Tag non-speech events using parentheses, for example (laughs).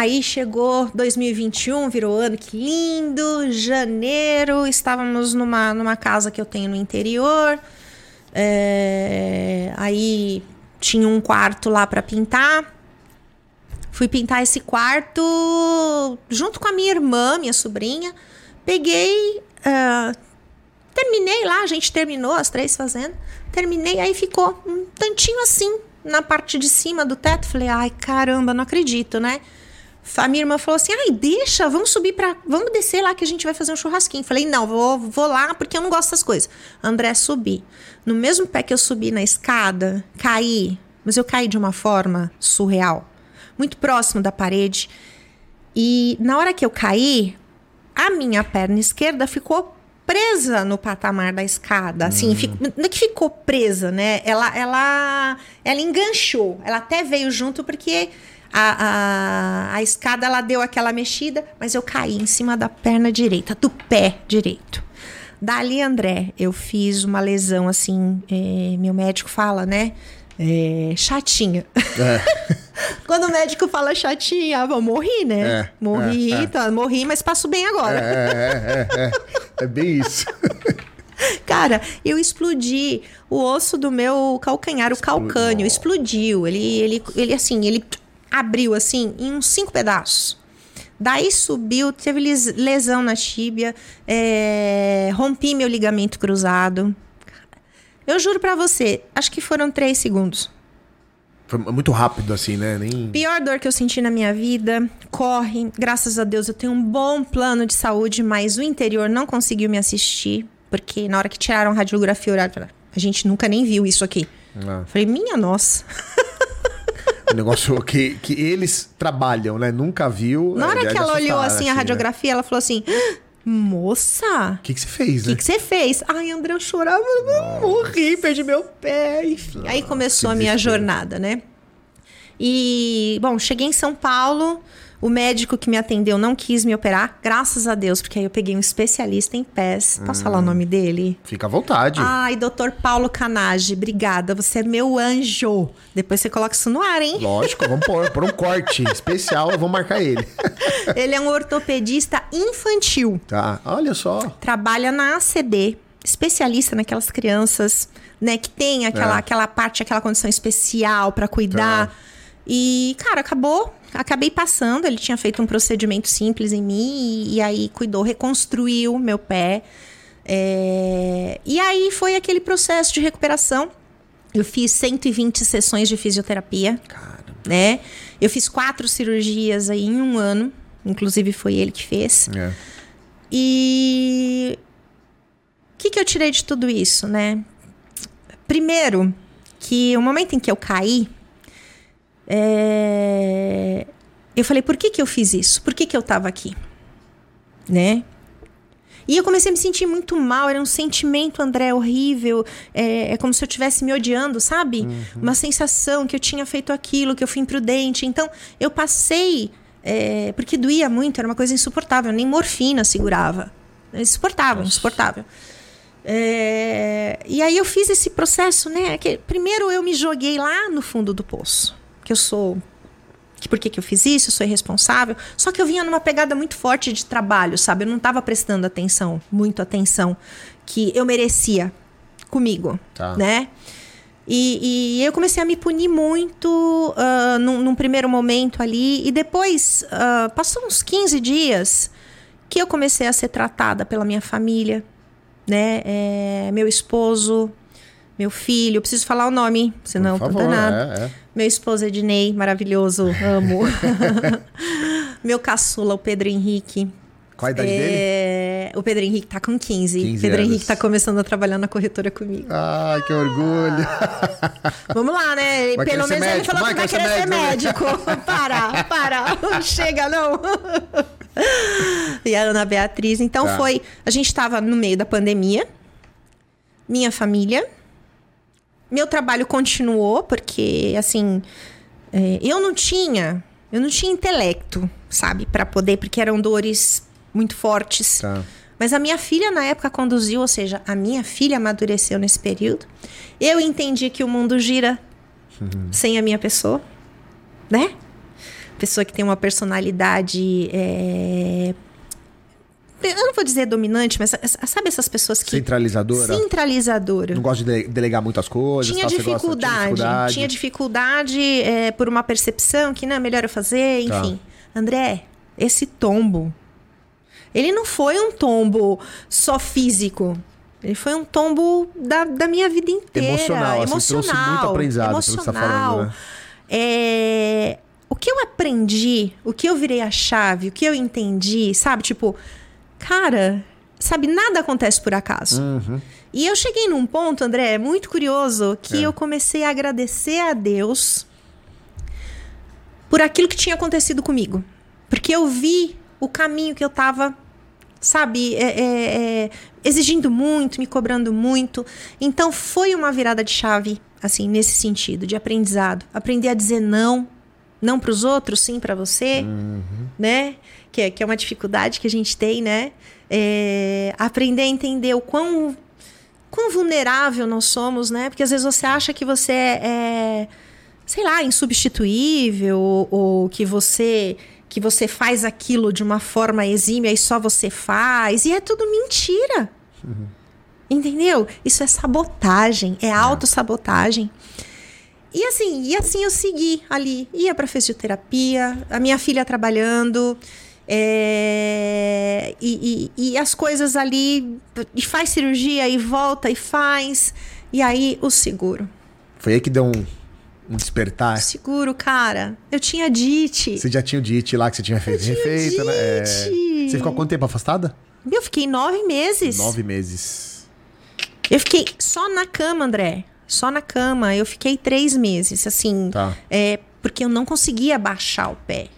Aí chegou 2021, virou ano, que lindo. Janeiro, estávamos numa, numa casa que eu tenho no interior. É, aí tinha um quarto lá para pintar. Fui pintar esse quarto junto com a minha irmã, minha sobrinha. Peguei, uh, terminei lá, a gente terminou as três fazendo. Terminei, aí ficou um tantinho assim na parte de cima do teto. Falei, ai caramba, não acredito, né? A minha irmã falou assim: ai, deixa, vamos subir para. Vamos descer lá que a gente vai fazer um churrasquinho. Falei, não, vou, vou lá porque eu não gosto dessas coisas. André, subi. No mesmo pé que eu subi na escada, caí. Mas eu caí de uma forma surreal. Muito próximo da parede. E na hora que eu caí, a minha perna esquerda ficou presa no patamar da escada. Assim, fico, não é que ficou presa, né? Ela, ela, ela enganchou. Ela até veio junto porque a, a, a escada ela deu aquela mexida, mas eu caí em cima da perna direita, do pé direito. Dali, André, eu fiz uma lesão assim, é, meu médico fala, né? É, chatinha. É. (laughs) Quando o médico fala chatinha, eu morri, né? É, morri, é, é. tá, morri, mas passo bem agora. É, é, é bem isso. (laughs) Cara, eu explodi o osso do meu calcanhar, o calcânio, explodiu. Ele, ele, ele assim, ele abriu assim em uns cinco pedaços. Daí subiu, teve lesão na tíbia, é, rompi meu ligamento cruzado. Eu juro para você, acho que foram três segundos. Foi muito rápido assim, né? Nem... Pior dor que eu senti na minha vida. Corre, graças a Deus eu tenho um bom plano de saúde, mas o interior não conseguiu me assistir, porque na hora que tiraram a radiografia oral, a gente nunca nem viu isso aqui. Ah. Falei, minha nossa. Um negócio que, que eles trabalham, né? Nunca viu. Na hora é, que ela olhou assim, assim a né? radiografia, né? ela falou assim: Moça! O que, que você fez, né? O que, que você fez? Ai, André, eu chorava, eu morri, perdi meu pé, enfim. Aí começou a minha jornada, né? E, bom, cheguei em São Paulo. O médico que me atendeu não quis me operar, graças a Deus, porque aí eu peguei um especialista em pés. Posso hum, falar o nome dele? Fica à vontade. Ai, doutor Paulo Canage, obrigada. Você é meu anjo. Depois você coloca isso no ar, hein? Lógico, vamos pôr, por um corte especial, eu vou marcar ele. (laughs) ele é um ortopedista infantil. Tá, olha só. Trabalha na ACD, especialista naquelas crianças, né, que tem aquela, é. aquela parte, aquela condição especial para cuidar. Tá. E, cara, acabou acabei passando. Ele tinha feito um procedimento simples em mim e, e aí cuidou, reconstruiu meu pé. É, e aí foi aquele processo de recuperação. Eu fiz 120 sessões de fisioterapia. Caramba. Né? Eu fiz quatro cirurgias aí em um ano. Inclusive foi ele que fez. É. E o que, que eu tirei de tudo isso, né? Primeiro, que o momento em que eu caí, é... Eu falei, por que, que eu fiz isso? Por que, que eu tava aqui? Né? E eu comecei a me sentir muito mal, era um sentimento, André, horrível. É, é como se eu estivesse me odiando, sabe? Uhum. Uma sensação que eu tinha feito aquilo, que eu fui imprudente. Então, eu passei. É, porque doía muito, era uma coisa insuportável, nem morfina segurava. Insuportável, insuportável. É, e aí eu fiz esse processo, né? Que, primeiro eu me joguei lá no fundo do poço que eu sou que por que, que eu fiz isso, eu sou irresponsável. Só que eu vinha numa pegada muito forte de trabalho, sabe? Eu não estava prestando atenção, muito atenção, que eu merecia comigo, tá. né? E, e, eu comecei a me punir muito uh, num, num, primeiro momento ali. E depois, uh, passou uns 15 dias que eu comecei a ser tratada pela minha família, né? É, meu esposo, meu filho, eu preciso falar o nome, senão Por favor, tô danado. É, é. Meu esposo Ednei, maravilhoso, amo. (laughs) meu caçula, o Pedro Henrique. Qual a idade é... dele? O Pedro Henrique tá com 15. 15 Pedro anos. Henrique tá começando a trabalhar na corretora comigo. Ai, que orgulho. (laughs) Vamos lá, né? Vai Pelo menos ele falou vai que vai querer ser médico. médico. (laughs) para, para. Não chega, não. e a Ana Beatriz. Então tá. foi. A gente tava no meio da pandemia. Minha família meu trabalho continuou, porque, assim, é, eu não tinha. Eu não tinha intelecto, sabe, para poder, porque eram dores muito fortes. Tá. Mas a minha filha, na época, conduziu, ou seja, a minha filha amadureceu nesse período. Eu entendi que o mundo gira uhum. sem a minha pessoa, né? pessoa que tem uma personalidade. é, Eu não vou dizer dominante, mas sabe essas pessoas que. Centralizadora. Centralizadora. Não gosta de dele- delegar muitas coisas. Tinha tal, você gosta- dificuldade, tinha dificuldade é, por uma percepção que não é melhor eu fazer, Tá. enfim. André, esse tombo, ele não foi um tombo só físico. Ele foi um tombo da, da minha vida inteira. Emocional, assim, emocional. trouxe muito aprendizado, pelo que você tá emocional. falando, né? É, O que eu aprendi, o que eu virei a chave, o que eu entendi, sabe? Tipo, cara, sabe, nada acontece por acaso. Uhum. E eu cheguei num ponto, André, muito curioso, que É. eu comecei a agradecer a Deus por aquilo que tinha acontecido comigo. Porque eu vi o caminho que eu tava, sabe, é, é, é, exigindo muito, me cobrando muito. Então foi uma virada de chave, assim, nesse sentido, de aprendizado. Aprender a dizer não. Não para os outros, sim para você, né? Que é, que é uma dificuldade que a gente tem, né? É, aprender a entender o quão quão vulnerável nós somos, né? Porque às vezes você acha que você é, é, sei lá, insubstituível ou, ou que você que você faz aquilo de uma forma exímia e só você faz e é tudo mentira. Entendeu? Isso é sabotagem, é autossabotagem. E assim, e assim eu segui ali. Ia pra fisioterapia, a minha filha trabalhando. É, e, e- e as coisas ali. E faz cirurgia e volta e faz. E aí o seguro. Foi aí que deu um, um despertar. Seguro, cara. Eu tinha dite. Você já tinha o DIT lá que você tinha feito, tinha o refeito, né? É. DIT. Você ficou quanto tempo afastada? Eu fiquei nove meses. Nove meses. Eu fiquei só na cama, André. Só na cama. Eu fiquei três meses, assim. Tá. É, porque eu não conseguia baixar o pé.